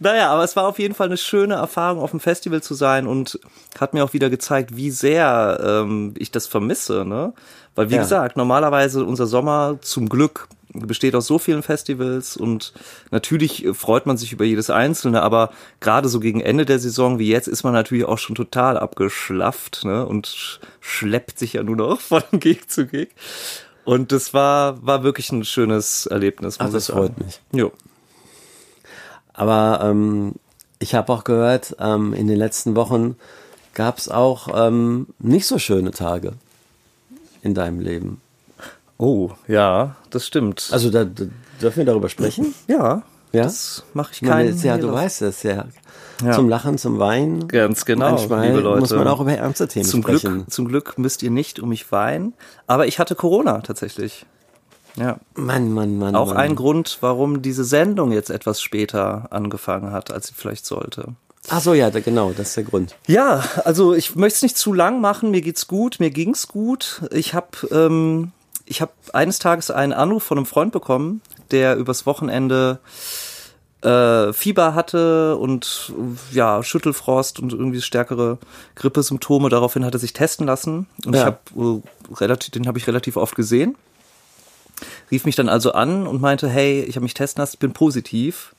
Naja, aber es war auf jeden Fall eine schöne Erfahrung, auf dem Festival zu sein und hat mir auch wieder gezeigt, wie sehr ähm, ich das vermisse, ne? Weil wie Ja. gesagt, normalerweise unser Sommer zum Glück besteht aus so vielen Festivals und natürlich freut man sich über jedes einzelne, aber gerade so gegen Ende der Saison wie jetzt ist man natürlich auch schon total abgeschlafft ne? und sch schleppt sich ja nur noch von Gig zu Gig. Und das war, war wirklich ein schönes Erlebnis. Ach, muss das ich sagen. freut mich. Jo. Aber ähm, ich habe auch gehört, ähm, in den letzten Wochen gab es auch ähm, nicht so schöne Tage in deinem Leben. Oh, ja, das stimmt. Also da, da dürfen wir darüber sprechen? ja, Ja? das mache ich meine, keinen. ist ja, du weißt es ja. Ja. Zum Lachen, zum Weinen. Ganz genau, Manchmal liebe Leute. muss man auch über ernste Themen zum sprechen. Glück, zum Glück müsst ihr nicht um mich weinen. Aber ich hatte Corona tatsächlich. Ja. Mann, Mann, Mann. Auch Mann. ein Grund, warum diese Sendung jetzt etwas später angefangen hat, als sie vielleicht sollte. Ach so, ja, genau, das ist der Grund. Ja, also ich möchte es nicht zu lang machen. Mir geht's gut, mir ging's gut. Ich habe ähm, ich habe eines Tages einen Anruf von einem Freund bekommen, der übers Wochenende äh, Fieber hatte und ja Schüttelfrost und irgendwie stärkere Grippesymptome. Daraufhin hat er sich testen lassen und Ja. ich habe äh, relativ, den habe ich relativ oft gesehen. Rief mich dann also an und meinte, hey, ich habe mich testen lassen, ich bin positiv.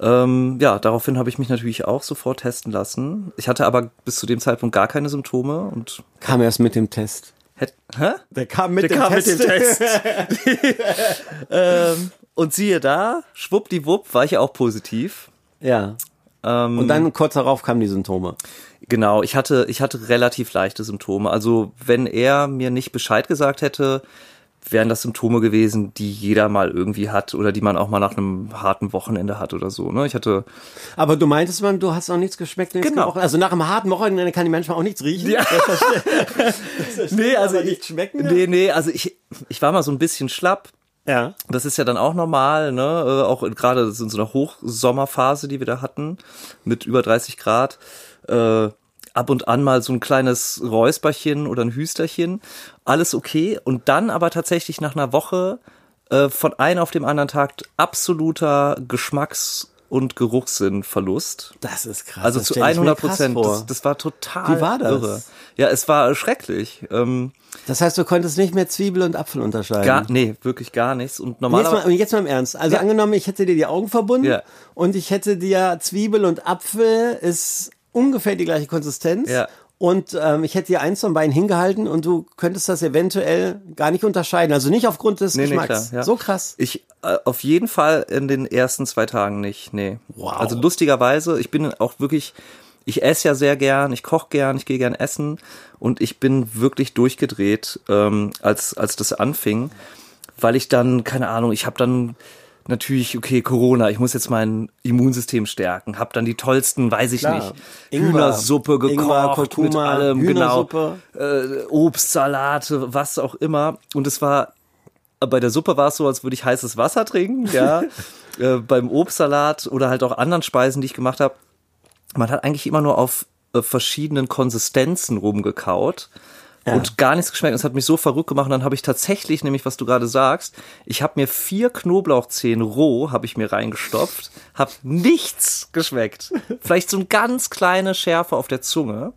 Ähm, ja, daraufhin habe ich mich natürlich auch sofort testen lassen. Ich hatte aber bis zu dem Zeitpunkt gar keine Symptome und Kam erst mit dem Test. hätte, hä? Der kam mit Der kam mit dem Test. ähm, und siehe da, schwuppdiwupp war ich ja auch positiv. Ja. Ähm, Und dann kurz darauf kamen die Symptome. Genau, ich hatte, ich hatte relativ leichte Symptome. Also wenn er mir nicht Bescheid gesagt hätte, wären das Symptome gewesen, die jeder mal irgendwie hat oder die man auch mal nach einem harten Wochenende hat oder so. Ne? Ich hatte Aber du meintest man, du hast auch nichts geschmeckt. nichts Genau. gerochen. Also nach einem harten Wochenende kann die manchmal auch nichts riechen. Ja. nee, also aber ich, nicht schmecken, Nee, nee, also ich, ich war mal so ein bisschen schlapp. Ja. Das ist ja dann auch normal, ne? Äh, Auch gerade in so einer Hochsommerphase, die wir da hatten, mit über 30 Grad. Äh, ab und an mal so ein kleines Räusperchen oder ein Hüsterchen. Alles okay. Und dann aber tatsächlich nach einer Woche äh, von einem auf dem anderen Tag absoluter Geschmacks- und Geruchssinnverlust. Das ist krass. Also zu stell ich mir 100 krass Prozent. Das, das war total Wie war das? irre. Ja, es war schrecklich. Ähm, Das heißt, du konntest nicht mehr Zwiebel und Apfel unterscheiden. gar, nee, wirklich gar nichts. Und Und Jetzt normalerweise. mal, jetzt mal im Ernst. Also Ja. angenommen, ich hätte dir die Augen verbunden Ja. und ich hätte dir Zwiebel und Apfel ist ungefähr die gleiche Konsistenz. Ja. Und ähm, ich hätte dir eins von beiden hingehalten und du könntest das eventuell gar nicht unterscheiden. Also nicht aufgrund des Nee, nee, Geschmacks. klar, ja. So krass. Ich äh, auf jeden Fall in den ersten zwei Tagen nicht. Nee. Wow. Also lustigerweise, ich bin auch wirklich, ich esse ja sehr gern, ich koche gern, ich gehe gern essen und ich bin wirklich durchgedreht, ähm, als als das anfing, weil ich dann keine Ahnung, ich habe dann natürlich okay Corona, ich muss jetzt mein Immunsystem stärken, habe dann die tollsten, weiß ich Klar. nicht, Ingwer. Hühnersuppe gekocht Ingwer, mit Kurkuma, allem, Hühnersuppe. genau, äh, Obstsalate, was auch immer und es war bei der Suppe war es so, als würde ich heißes Wasser trinken, ja. äh, beim Obstsalat oder halt auch anderen Speisen, die ich gemacht habe. Man hat eigentlich immer nur auf äh, verschiedenen Konsistenzen rumgekaut und gar nichts geschmeckt. Und Es hat mich so verrückt gemacht. Und dann habe ich tatsächlich, nämlich was du gerade sagst, ich habe mir vier Knoblauchzehen roh, habe ich mir reingestopft, habe nichts geschmeckt. Vielleicht so eine ganz kleine Schärfe auf der Zunge.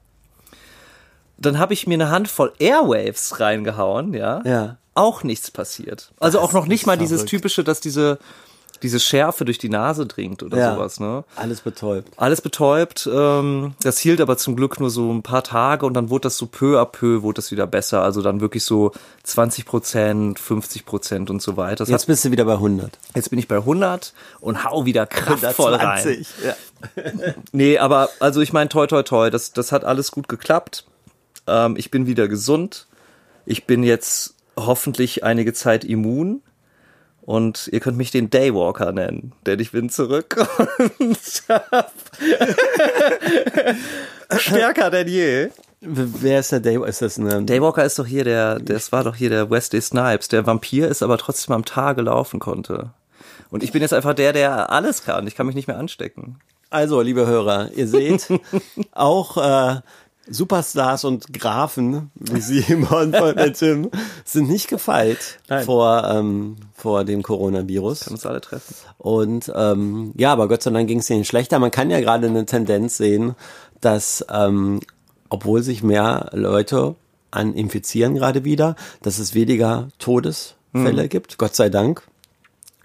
Dann habe ich mir eine Handvoll Airwaves reingehauen, ja Ja. auch nichts passiert. Also auch noch nicht mal dieses verrückt. typische, dass diese, diese Schärfe durch die Nase dringt oder Ja. sowas, ne? Alles betäubt. Alles betäubt, ähm, das hielt aber zum Glück nur so ein paar Tage und dann wurde das so peu à peu, wurde das wieder besser. Also dann wirklich so 20 Prozent, 50 Prozent und so weiter. Das Jetzt hat, bist du wieder bei 100. jetzt bin ich bei 100 und hau wieder kraftvoll rein. Ja. Nee, aber also ich meine, toi, toi, toi, das, das hat alles gut geklappt. Ähm, ich bin wieder gesund. Ich bin jetzt hoffentlich einige Zeit immun. Und ihr könnt mich den Daywalker nennen, denn ich bin zurück und stärker denn je. Wer ist der Daywalker? Ist das eine Daywalker ist doch hier der, das war doch hier der Wesley Snipes, der Vampir ist, aber trotzdem am Tage laufen konnte. Und ich bin jetzt einfach der, der alles kann. Ich kann mich nicht mehr anstecken. Also, liebe Hörer, ihr seht, auch äh, Superstars und Grafen, wie Simon von der Tim, sind nicht gefeit Nein. vor, ähm, vor dem Coronavirus. Kann uns alle treffen. Und ähm, ja, aber Gott sei Dank ging es ihnen schlechter. Man kann ja gerade eine Tendenz sehen, dass ähm, obwohl sich mehr Leute an infizieren gerade wieder, dass es weniger Todesfälle gibt. Gott sei Dank.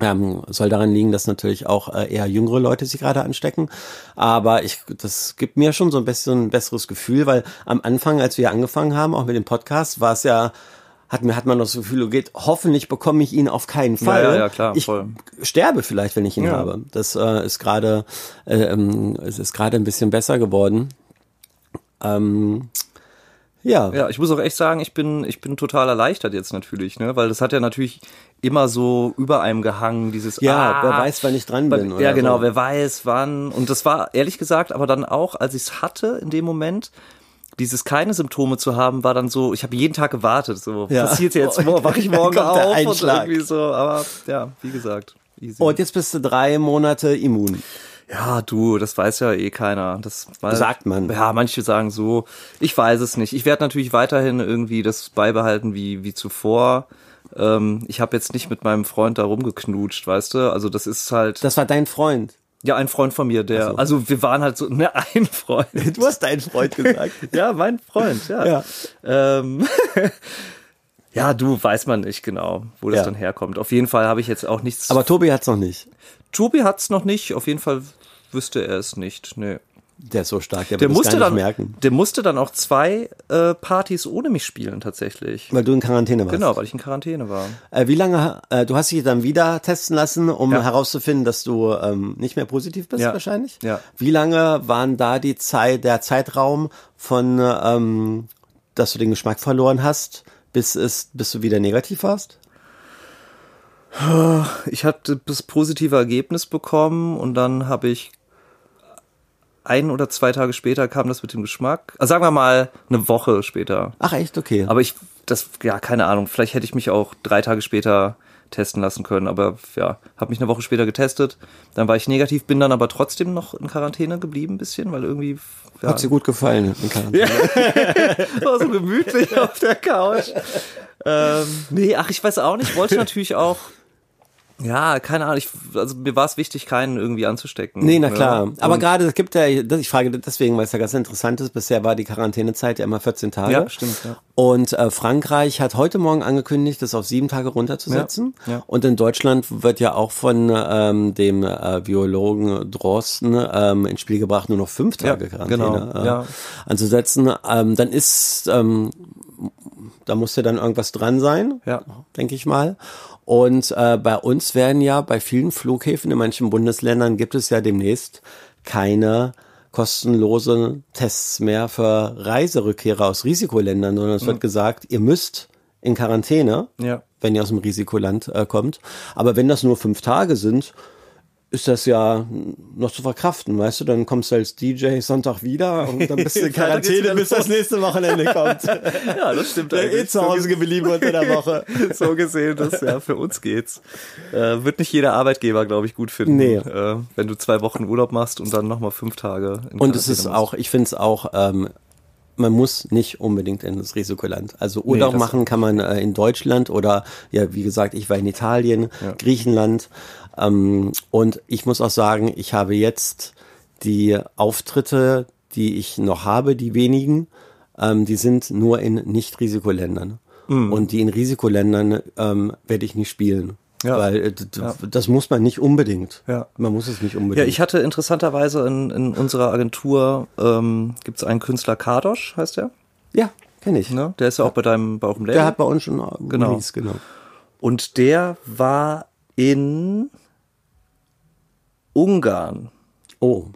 Ähm, soll daran liegen, dass natürlich auch äh, eher jüngere Leute sich gerade anstecken. Aber ich, das gibt mir schon so ein bisschen ein besseres Gefühl, weil am Anfang, als wir angefangen haben, auch mit dem Podcast, war es ja, hat mir hat man noch das Gefühl, okay, hoffentlich bekomme ich ihn auf keinen Fall. ja, ja, klar, ich voll. sterbe vielleicht, wenn ich ihn Ja. habe. Das äh, ist gerade, äh, ähm, es ist gerade ein bisschen besser geworden. Ähm, ja. Ja, ich muss auch echt sagen, ich bin, ich bin total erleichtert jetzt natürlich, ne, weil das hat ja natürlich immer so über einem gehangen, dieses, Ja, ah, wer weiß, wann ich dran bin. ja, oder genau, so. wer weiß, wann. Und das war ehrlich gesagt, aber dann auch, als ich es hatte in dem Moment, dieses keine Symptome zu haben, war dann so, ich habe jeden Tag gewartet, so, Ja. passiert jetzt, Oh, morgen, wach ich morgen auf und irgendwie so, aber ja, wie gesagt, easy. Und jetzt bist du drei Monate immun. Ja, du, das weiß ja eh keiner. Das weil, Sagt man. Ja, manche sagen so. Ich weiß es nicht. Ich werde natürlich weiterhin irgendwie das beibehalten wie wie zuvor. Ähm, ich habe jetzt nicht mit meinem Freund da rumgeknutscht, weißt du? Also das ist halt Das war dein Freund. ja ein Freund von mir, der so. also wir waren halt so ne ein Freund. Du hast deinen Freund gesagt. ja, mein Freund, ja. Ja. Ähm, ja, du weiß man nicht genau, wo das Ja. dann herkommt. Auf jeden Fall habe ich jetzt auch nichts. Aber Tobi hat's noch nicht. Tobi hat's noch nicht. Auf jeden Fall wüsste er es nicht. Nee. Der ist so stark, der, Der wird musste dann, merken. der musste dann auch zwei äh, Partys ohne mich spielen tatsächlich. Weil du in Quarantäne warst. Genau, weil ich in Quarantäne war. Äh, wie lange, äh, du hast dich dann wieder testen lassen, um Ja. herauszufinden, dass du ähm, nicht mehr positiv bist Ja. wahrscheinlich? Ja. Wie lange waren da die Zeit, der Zeitraum von, ähm, dass du den Geschmack verloren hast, bis es, bis du wieder negativ warst? Ich hatte das positive Ergebnis bekommen und dann habe ich ein oder zwei Tage später kam das mit dem Geschmack. Also sagen wir mal eine Woche später. Ach echt, okay. Aber ich, das, ja, keine Ahnung. Vielleicht hätte ich mich auch drei Tage später testen lassen können. Aber ja, habe mich eine Woche später getestet. Dann war ich negativ, bin dann aber trotzdem noch in Quarantäne geblieben, ein bisschen, weil irgendwie. Ja, Hat dir gut gefallen in Quarantäne. war so gemütlich auf der Couch. ähm, nee, ach, ich weiß auch nicht. Wollte natürlich auch. Ja, keine Ahnung. Ich, also mir war es wichtig, keinen irgendwie anzustecken. Nee, na ne? klar. Aber Und- gerade es gibt ja, ich frage deswegen, weil es ja ganz interessant ist, bisher war die Quarantänezeit ja immer 14 Tage. Ja, stimmt, ja. Und äh, Frankreich hat heute Morgen angekündigt, das auf sieben Tage runterzusetzen. Ja, ja. Und in Deutschland wird ja auch von ähm, dem äh, Biologen Drosten ähm, ins Spiel gebracht, nur noch fünf Tage Ja, Quarantäne genau, äh, ja. anzusetzen. Ähm, dann ist, ähm, da muss ja dann irgendwas dran sein, Ja. denke ich mal. Und äh, bei uns werden ja bei vielen Flughäfen in manchen Bundesländern gibt es ja demnächst keine kostenlose Tests mehr für Reiserückkehrer aus Risikoländern, sondern es wird gesagt, ihr müsst in Quarantäne, Ja. wenn ihr aus dem Risikoland äh, kommt. Aber wenn das nur fünf Tage sind, ist das ja noch zu verkraften, weißt du? Dann kommst du als DJ Sonntag wieder und dann bist du in Quarantäne, bis das nächste Wochenende kommt. Ja, das stimmt Der eh zu Hause geblieben unter der Woche. so gesehen, das ja für uns geht's. Äh, wird nicht jeder Arbeitgeber, glaube ich, gut finden, Nee. äh, wenn du zwei Wochen Urlaub machst und dann nochmal fünf Tage. in Und es ist musst. auch, ich finde es auch, ähm, man muss nicht unbedingt in das Risikoland. Also Urlaub das- machen kann man äh, in Deutschland oder ja, wie gesagt, ich war in Italien, Griechenland. Ähm, und ich muss auch sagen, ich habe jetzt die Auftritte, die ich noch habe, die wenigen, ähm, die sind nur in Nicht-Risikoländern. Mhm. Und die in Risikoländern ähm, werde ich nicht spielen. Ja. Weil äh, d- das muss man nicht unbedingt. Ja. Man muss es nicht Ja, unbedingt. ich hatte interessanterweise in, in unserer Agentur ähm, gibt es einen Künstler Kardosch, heißt der. ja kenne ich. Ne? Der ist ja auch bei deinem bei auch im Label. Der hat bei uns schon Genau. Release, genau. Und der war in Ungarn. Oh,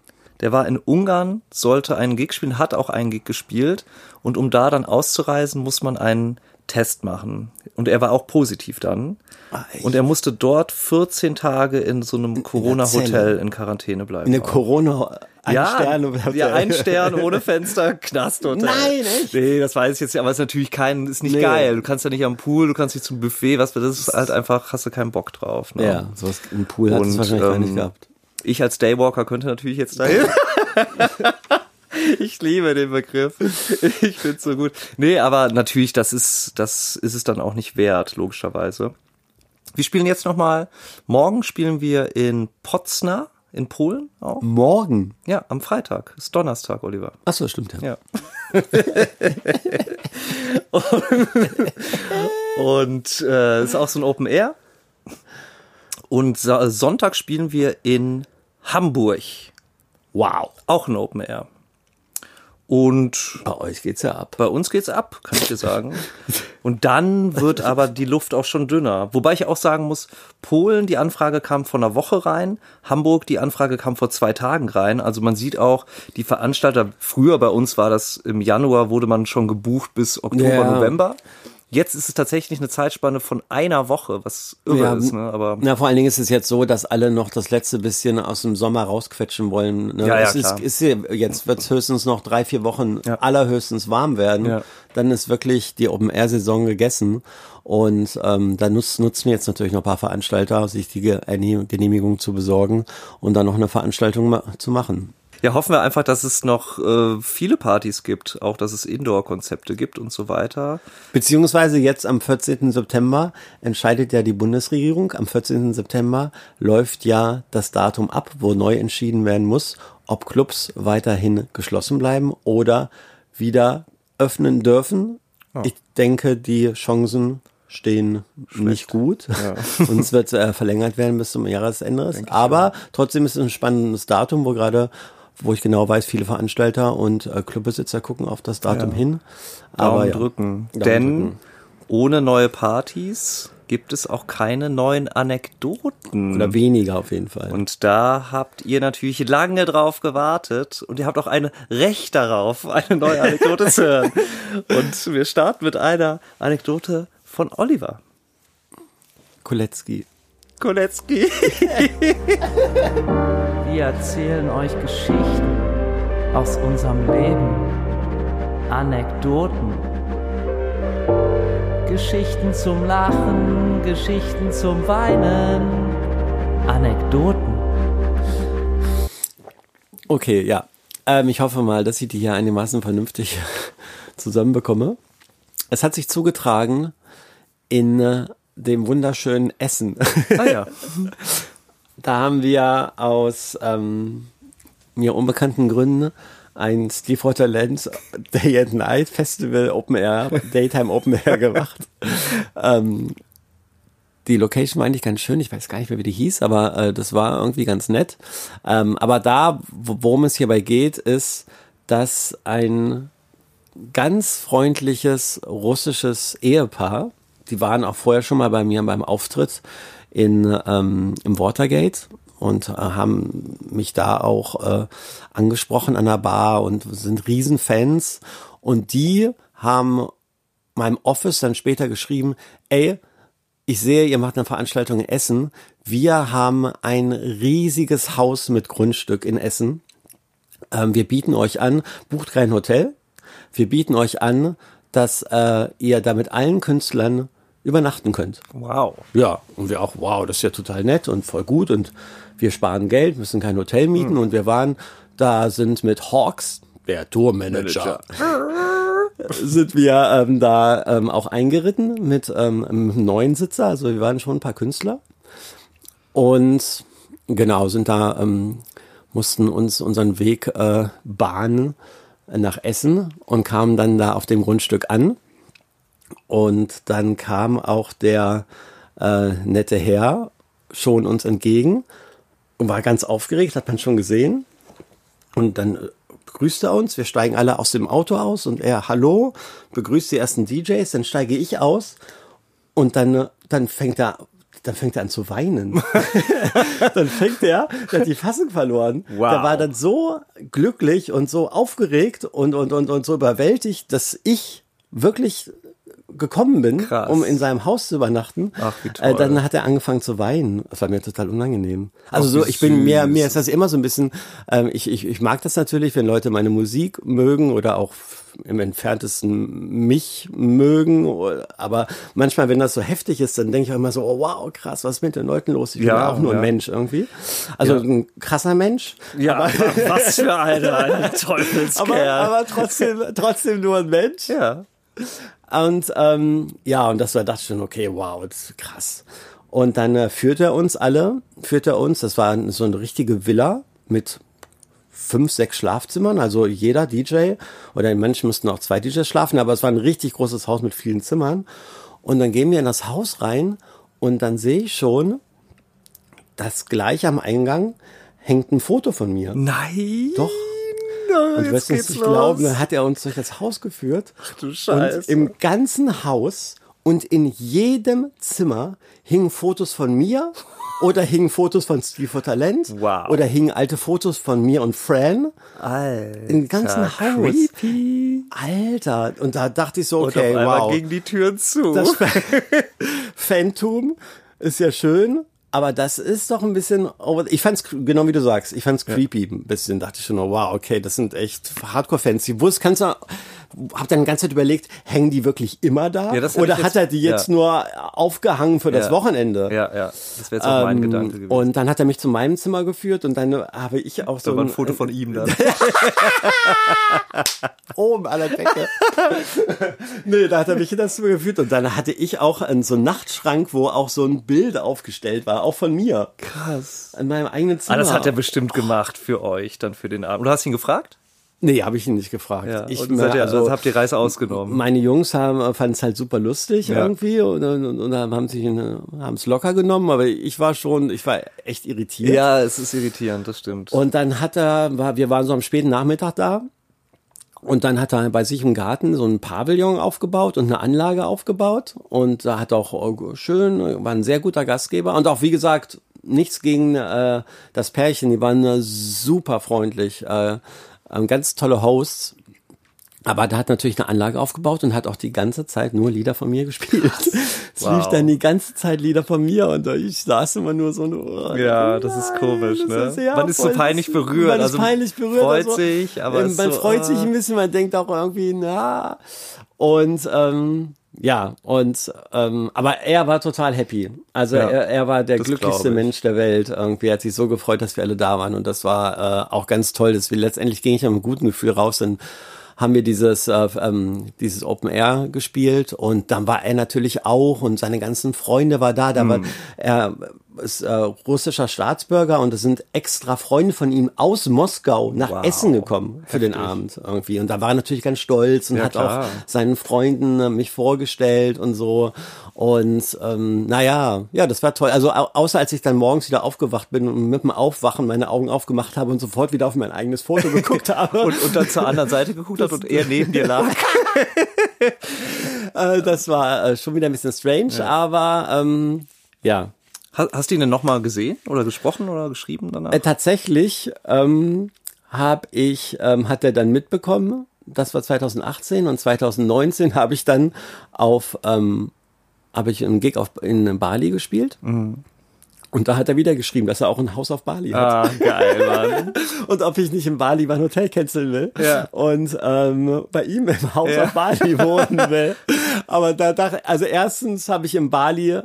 Der war in Ungarn, sollte einen Gig spielen, hat auch einen Gig gespielt. Und um da dann auszureisen, muss man einen Test machen. Und er war auch positiv dann. Ah, und er musste dort 14 Tage in so einem Corona-Hotel in Quarantäne bleiben. in der Corona. Ein ja, Stern, ja, ein Stern ohne Fenster, Knasthotel. Nein, echt? Nee, das weiß ich jetzt nicht, aber es ist natürlich kein, ist nicht Nee. geil. Du kannst ja nicht am Pool, du kannst nicht zum Buffet, was, das ist halt einfach, hast du keinen Bock drauf. Ne? Ja, sowas im Pool hat es wahrscheinlich gar nicht ähm, gehabt. Ich als Daywalker könnte natürlich jetzt dahin. ich liebe den Begriff. Ich find's so gut. Nee, aber natürlich, das ist, das ist es dann auch nicht wert, logischerweise. Wir spielen jetzt nochmal, morgen spielen wir in Potsdam in Polen auch. Morgen. Ja, am Freitag. Ist Donnerstag, Oliver. Ach so, stimmt ja. Ja. und äh, ist auch so ein Open Air. Und Sonntag spielen wir in Hamburg. Wow. Auch ein Open Air. Und Bei euch geht's ja ab. bei uns geht's ab, kann ich dir sagen. Und dann wird aber die Luft auch schon dünner. Wobei ich auch sagen muss, Polen, die Anfrage kam vor einer Woche rein, Hamburg, die Anfrage kam vor zwei Tagen rein. Also man sieht auch, die Veranstalter, früher bei uns war das im Januar, wurde man schon gebucht bis Oktober, Ja. November. Jetzt ist es tatsächlich eine Zeitspanne von einer Woche, was irre Ja, ist, ne? Aber Na, vor allen Dingen ist es jetzt so, dass alle noch das letzte bisschen aus dem Sommer rausquetschen wollen. Ne? Ja, ja, ist, klar. ist, hier- jetzt wird es höchstens noch drei, vier Wochen Ja. allerhöchstens warm werden. Ja. Dann ist wirklich die Open-Air-Saison gegessen. Und ähm, da nutz, nutzen jetzt natürlich noch ein paar Veranstalter, sich die Ge- Genehmigung zu besorgen und dann noch eine Veranstaltung ma zu machen. Ja, hoffen wir einfach, dass es noch äh, viele Partys gibt, auch dass es Indoor-Konzepte gibt und so weiter. Beziehungsweise jetzt am 14. September entscheidet ja die Bundesregierung. Am 14. September läuft ja das Datum ab, wo neu entschieden werden muss, ob Clubs weiterhin geschlossen bleiben oder wieder öffnen dürfen. Ich denke, die Chancen stehen nicht gut. Und es wird äh, verlängert werden bis zum Jahresende. Aber trotzdem ist es ein spannendes Datum, wo gerade wo ich genau weiß, viele Veranstalter und äh, Clubbesitzer gucken auf das Datum hin. Daumen Aber ja. drücken. Daumen Denn drücken. ohne neue Partys gibt es auch keine neuen Anekdoten. Oder weniger auf jeden Fall. und da habt ihr natürlich lange drauf gewartet und ihr habt auch ein Recht darauf, eine neue Anekdote zu hören. Und wir starten mit einer Anekdote von Oliver Kolecki. Kolecki. Wir erzählen euch Geschichten aus unserem Leben, Anekdoten, Geschichten zum Lachen, Geschichten zum Weinen, Anekdoten. Okay, ja. Ähm, ich hoffe mal, dass ich die hier einigermaßen vernünftig zusammenbekomme. Es hat sich zugetragen in äh, dem wunderschönen Essen. Ah ja. da haben wir aus ähm, mir unbekannten Gründen ein Steve Rotterland Day and Night Festival Open Air, Daytime Open Air gemacht. ähm, die Location war eigentlich ganz schön, ich weiß gar nicht mehr, wie die hieß, aber äh, das war irgendwie ganz nett. Ähm, aber da, wo- worum es hierbei geht, ist, dass ein ganz freundliches russisches Ehepaar, die waren auch vorher schon mal bei mir beim Auftritt in, ähm, im Watergate und äh, haben mich da auch äh, angesprochen an der Bar und sind Riesenfans. Und die haben meinem Office dann später geschrieben, ey, ich sehe, ihr macht eine Veranstaltung in Essen. Wir haben ein riesiges Haus mit Grundstück in Essen. Ähm, wir bieten euch an, bucht kein Hotel. Wir bieten euch an, dass äh, ihr da mit allen Künstlern übernachten könnt. Wow. Ja, und wir auch, wow, das ist ja total nett und voll gut und wir sparen Geld, müssen kein Hotel mieten und wir waren da, sind mit Hawks, der Tourmanager, sind wir ähm, da ähm, auch eingeritten mit ähm, einem neuen Sitzer, also wir waren schon ein paar Künstler. Und genau, sind da, ähm, mussten uns unseren Weg äh, bahnen nach Essen und kamen dann da auf dem Grundstück an und dann kam auch der äh, nette Herr schon uns entgegen und war ganz aufgeregt, hat man schon gesehen. Und dann äh, begrüßt er uns. Wir steigen alle aus dem Auto aus und er, hallo, begrüßt die ersten DJs. Dann steige ich aus und dann, äh, dann fängt er, dann fängt er an zu weinen. dann fängt er, der hat die Fassung verloren. Wow. Der war dann so glücklich und so aufgeregt und, und, und, und so überwältigt, dass ich wirklich gekommen bin, Krass. um in seinem Haus zu übernachten, Ach, wie Äh, toll. dann hat er angefangen zu weinen. Das war mir total unangenehm. Also Ach, so, ich bin mir, mir ist das immer so ein bisschen, ähm, ich, ich, ich mag das natürlich, wenn Leute meine Musik mögen oder auch im entferntesten mich mögen, aber manchmal, wenn das so heftig ist, dann denke ich auch immer so, oh, wow, krass, was ist mit den Leuten los? Ich bin Ja, ja auch nur ja. ein Mensch irgendwie. Also Ja. ein krasser Mensch. Ja, was für eine, eine Teufelskerl. Aber, aber trotzdem, trotzdem nur ein Mensch. ja. Und ähm, ja, und das war dachte ich schon, okay, wow, das ist krass. Und dann äh, führt er uns alle, führt er uns, das war so eine richtige Villa mit fünf, sechs Schlafzimmern, also jeder DJ oder in manchen mussten auch zwei DJs schlafen, aber es war ein richtig großes Haus mit vielen Zimmern. Und dann gehen wir in das Haus rein und dann sehe ich schon, dass gleich am Eingang hängt ein Foto von mir. Nein. Doch. No, Und du jetzt wirst es geht's nicht los. glauben, dann hat er uns durch das Haus geführt. du Scheiße. Und im ganzen Haus und in jedem Zimmer hingen Fotos von mir oder hingen Fotos von Steve for Talent Wow. oder hingen alte Fotos von mir und Fran. Alter, Im ganzen Haus. Creepy. Alter, und da dachte ich so, Und okay, auf einmal wow. gingen die Türen zu. Das Phantom ist ja schön, aber das ist doch ein bisschen, ich fand's genau wie du sagst, ich fand's creepy ein bisschen, dachte ich schon, oh, wow, okay, das sind echt Hardcore-Fans. Die wusst, kannst du, hab dann die ganze Zeit überlegt, hängen die wirklich immer da? Ja, Oder hat er die jetzt ja. nur aufgehangen für das. Wochenende? ja, ja. Das wäre jetzt auch mein Ähm, Gedanke gewesen. Und dann hat er mich zu meinem Zimmer geführt und dann habe ich auch so da war ein ein- Foto von ihm dann. oben an der Decke. nee, da hat er mich in das Zimmer geführt und dann hatte ich auch einen, so einen Nachtschrank, wo auch so ein Bild aufgestellt war, auch von mir. Krass. In meinem eigenen Zimmer. Ah, das hat er bestimmt gemacht für euch, dann für den Abend. Du hast ihn gefragt? Nee, habe ich ihn nicht gefragt. Ja. Ich, und seid ihr, also, also habt die Reise ausgenommen. meine Jungs haben fanden es halt super lustig Ja. irgendwie und, und, und haben sich haben es locker genommen, aber ich war schon, ich war echt irritiert. Ja, es ist irritierend, das stimmt. Und dann hat er, war, wir waren so am späten Nachmittag da. Und dann hat er bei sich im Garten so ein Pavillon aufgebaut und eine Anlage aufgebaut. Und da hat auch äh, schön, war ein sehr guter Gastgeber. Und auch, wie gesagt, nichts gegen äh, das Pärchen. Die waren äh, super freundlich. Äh, ganz tolle Hosts. Aber da hat natürlich eine Anlage aufgebaut und hat auch die ganze Zeit nur Lieder von mir gespielt. Es Wow. lief dann die ganze Zeit Lieder von mir und ich saß immer nur so, oh, Ja, das ist komisch, das ne? ist- ja, Man ist so peinlich berührt, Man ist also peinlich berührt. freut also, sich, aber ähm, ist man so, freut sich ah. ein bisschen, man denkt auch irgendwie, na. Und ähm, ja, und ähm, aber er war total happy. Also Ja, er, er war der glücklichste. Mensch der Welt. Irgendwie Er hat sich so gefreut, dass wir alle da waren und das war äh, auch ganz toll. Dass wir letztendlich ging ich mit einem guten Gefühl raus. Dann haben wir dieses äh, ähm, dieses Open Air gespielt und dann war er natürlich auch und seine ganzen Freunde war da. Da Hm. war er ist äh, russischer Staatsbürger und es sind extra Freunde von ihm aus Moskau nach Wow. Essen gekommen für den Abend irgendwie und da war er natürlich ganz stolz und Ja, hat klar. auch seinen Freunden äh, mich vorgestellt und so und ähm, naja, ja, das war toll. Also au außer als ich dann morgens wieder aufgewacht bin und mit dem Aufwachen meine Augen aufgemacht habe und sofort wieder auf mein eigenes Foto geguckt habe. und, und dann zur anderen Seite geguckt hat und er neben dir lag. äh, das war äh, schon wieder ein bisschen strange, aber ähm, ja, Hast, hast du ihn denn nochmal gesehen oder gesprochen oder geschrieben danach? Äh, tatsächlich ähm, habe ich, ähm, hat er dann mitbekommen, das war 2018 und 2019 habe ich dann auf, ähm, habe ich einen Gig auf, in Bali gespielt. Und da hat er wieder geschrieben, dass er auch ein Haus auf Bali hat. ah, geil, Mann. Und ob ich nicht in Bali mein Hotel canceln will. Ja. Und ähm, bei ihm im Haus Ja. auf Bali wohnen will. Aber da dachte also erstens habe ich in Bali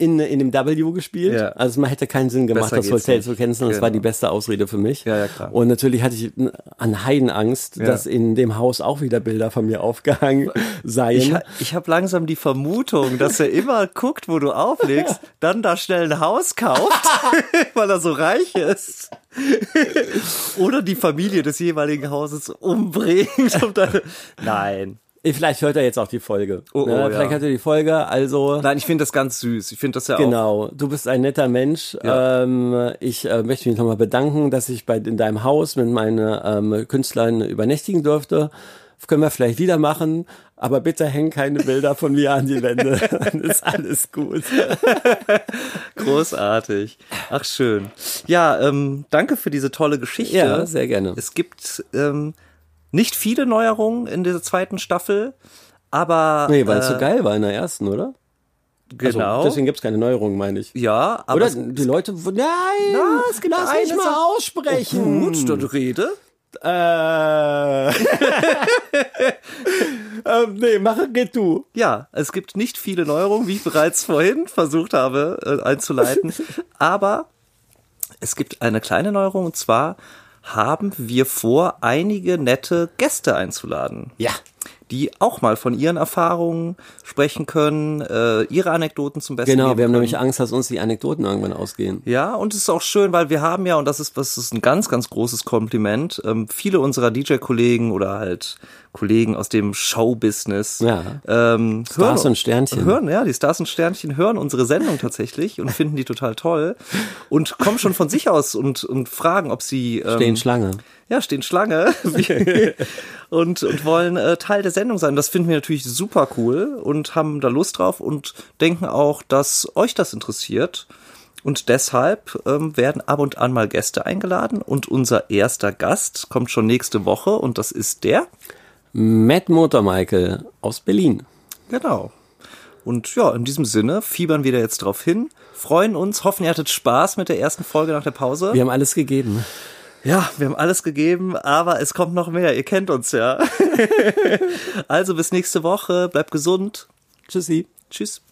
in, in dem W gespielt. Ja. Also man hätte keinen Sinn gemacht, Besser das Hotel nicht. zu canceln. Das war Genau. die beste Ausrede für mich. Ja, ja, klar. Und natürlich hatte ich an Heidenangst, Ja. dass in dem Haus auch wieder Bilder von mir aufgehangen seien. Ich, ich habe langsam die Vermutung, dass er immer guckt, wo du auflegst, dann da schnell ein Haus kauft, weil er so reich ist. Oder die Familie des jeweiligen Hauses umbringt. Dann, nein. Vielleicht hört er jetzt auch die Folge. Oh, oh, ne? ja. Vielleicht hört er die Folge. Also Nein, ich finde das ganz süß. Ich finde das ja auch. Genau, du bist ein netter Mensch. Ja. Ähm, ich äh, möchte mich nochmal bedanken, dass ich bei in deinem Haus mit meinen ähm, Künstlern übernächtigen durfte. Können wir vielleicht wieder machen, aber bitte häng keine Bilder von mir an die Wände. Dann ist alles gut. Großartig. Ach, schön. Ja, ähm, danke für diese tolle Geschichte. Ja, sehr gerne. Es gibt ähm, nicht viele Neuerungen in dieser zweiten Staffel, Aber Nee, weil es äh, so geil war in der ersten, oder? Genau. Also, deswegen gibt's keine Neuerungen, meine ich. ja, aber Oder es, die Leute, nein, Na, es gibt lass mich mal aussprechen. gut, dann rede. Äh. ähm, nee, mache, geht du. Ja, es gibt nicht viele Neuerungen, wie ich bereits vorhin versucht habe äh, einzuleiten. Aber es gibt eine kleine Neuerung und zwar haben wir vor, einige nette Gäste einzuladen. Ja. die auch mal von ihren Erfahrungen sprechen können, äh, ihre Anekdoten zum Besten Genau, wir haben können. nämlich Angst, dass uns die Anekdoten irgendwann ausgehen. Ja, und es ist auch schön, weil wir haben ja, und das ist, das ist ein ganz, ganz großes Kompliment, ähm, viele unserer DJ-Kollegen oder halt Kollegen aus dem Showbusiness Ja. ähm, Stars und Sternchen. Hören, ja, die Stars und Sternchen hören unsere Sendung tatsächlich und finden die total toll und kommen schon von sich aus und, und fragen, ob sie ähm, Stehen Schlange. ja, stehen Schlange und, und wollen äh, Teil der Sendung sein. Das finden wir natürlich super cool und haben da Lust drauf und denken auch, dass euch das interessiert. Und deshalb ähm, werden ab und an mal Gäste eingeladen und unser erster Gast kommt schon nächste Woche und das ist der. Matt Motor Michael aus Berlin. Genau. Und ja, in diesem Sinne fiebern wir da jetzt drauf hin, freuen uns, hoffen, ihr hattet Spaß mit der ersten Folge nach der Pause. Wir haben alles gegeben. Ja, wir haben alles gegeben, aber es kommt noch mehr. Ihr kennt uns ja. also bis nächste Woche. Bleibt gesund. Tschüssi. Tschüss.